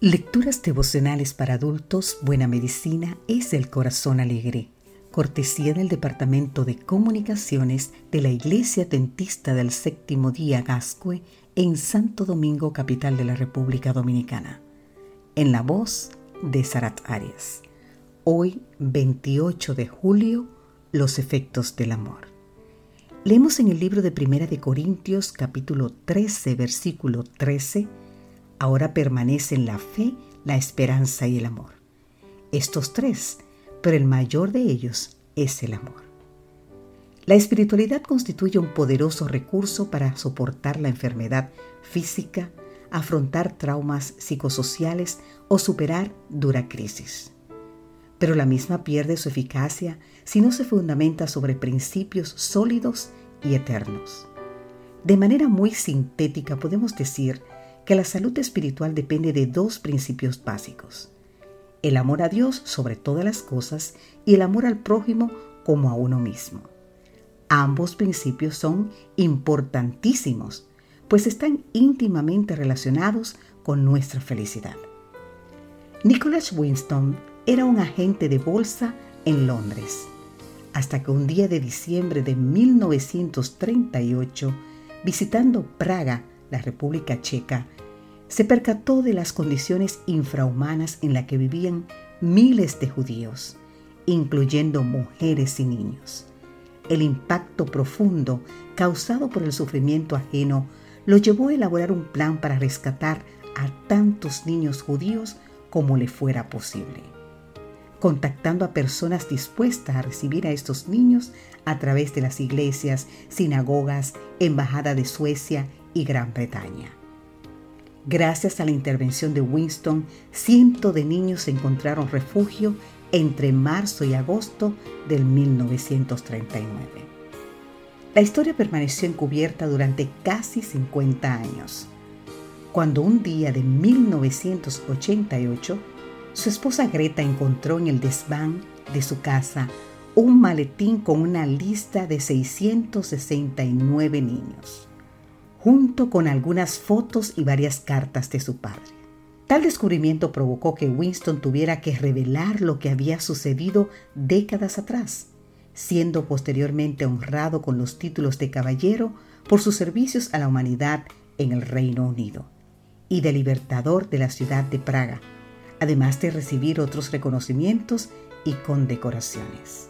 Lecturas devocionales para adultos, Buena Medicina es el Corazón Alegre, cortesía del Departamento de Comunicaciones de la Iglesia Dentista del Séptimo Día Gascue en Santo Domingo, capital de la República Dominicana. En la voz de Sarat Arias. Hoy, 28 de julio, los efectos del amor. Leemos en el libro de Primera de Corintios, capítulo 13, versículo 13, Ahora permanecen la fe, la esperanza y el amor. Estos tres, pero el mayor de ellos es el amor. La espiritualidad constituye un poderoso recurso para soportar la enfermedad física, afrontar traumas psicosociales o superar dura crisis. Pero la misma pierde su eficacia si no se fundamenta sobre principios sólidos y eternos. De manera muy sintética podemos decir que la salud espiritual depende de dos principios básicos. El amor a Dios sobre todas las cosas y el amor al prójimo como a uno mismo. Ambos principios son importantísimos, pues están íntimamente relacionados con nuestra felicidad. Nicholas Winston era un agente de bolsa en Londres, hasta que un día de diciembre de 1938, visitando Praga, la República Checa, se percató de las condiciones infrahumanas en las que vivían miles de judíos, incluyendo mujeres y niños. El impacto profundo causado por el sufrimiento ajeno lo llevó a elaborar un plan para rescatar a tantos niños judíos como le fuera posible, contactando a personas dispuestas a recibir a estos niños a través de las iglesias, sinagogas, Embajada de Suecia y Gran Bretaña. Gracias a la intervención de Winston, cientos de niños encontraron refugio entre marzo y agosto del 1939. La historia permaneció encubierta durante casi 50 años. Cuando un día de 1988, su esposa Greta encontró en el desván de su casa un maletín con una lista de 669 niños junto con algunas fotos y varias cartas de su padre. Tal descubrimiento provocó que Winston tuviera que revelar lo que había sucedido décadas atrás, siendo posteriormente honrado con los títulos de caballero por sus servicios a la humanidad en el Reino Unido y de libertador de la ciudad de Praga, además de recibir otros reconocimientos y condecoraciones.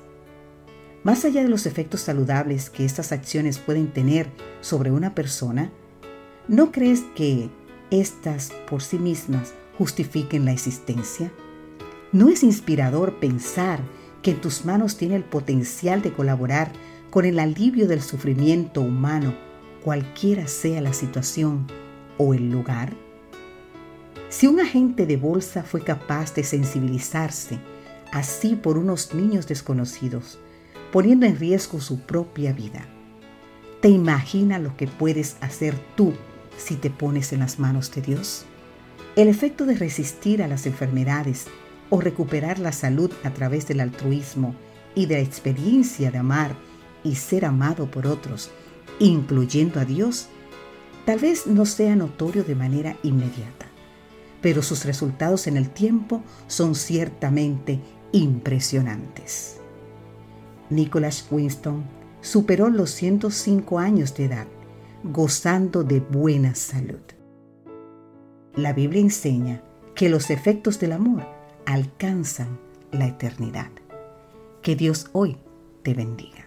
Más allá de los efectos saludables que estas acciones pueden tener sobre una persona, ¿no crees que estas por sí mismas justifiquen la existencia? ¿No es inspirador pensar que en tus manos tiene el potencial de colaborar con el alivio del sufrimiento humano, cualquiera sea la situación o el lugar? Si un agente de bolsa fue capaz de sensibilizarse así por unos niños desconocidos, poniendo en riesgo su propia vida. ¿Te imaginas lo que puedes hacer tú si te pones en las manos de Dios? El efecto de resistir a las enfermedades o recuperar la salud a través del altruismo y de la experiencia de amar y ser amado por otros, incluyendo a Dios, tal vez no sea notorio de manera inmediata, pero sus resultados en el tiempo son ciertamente impresionantes. Nicholas Winston superó los 105 años de edad, gozando de buena salud. La Biblia enseña que los efectos del amor alcanzan la eternidad. Que Dios hoy te bendiga.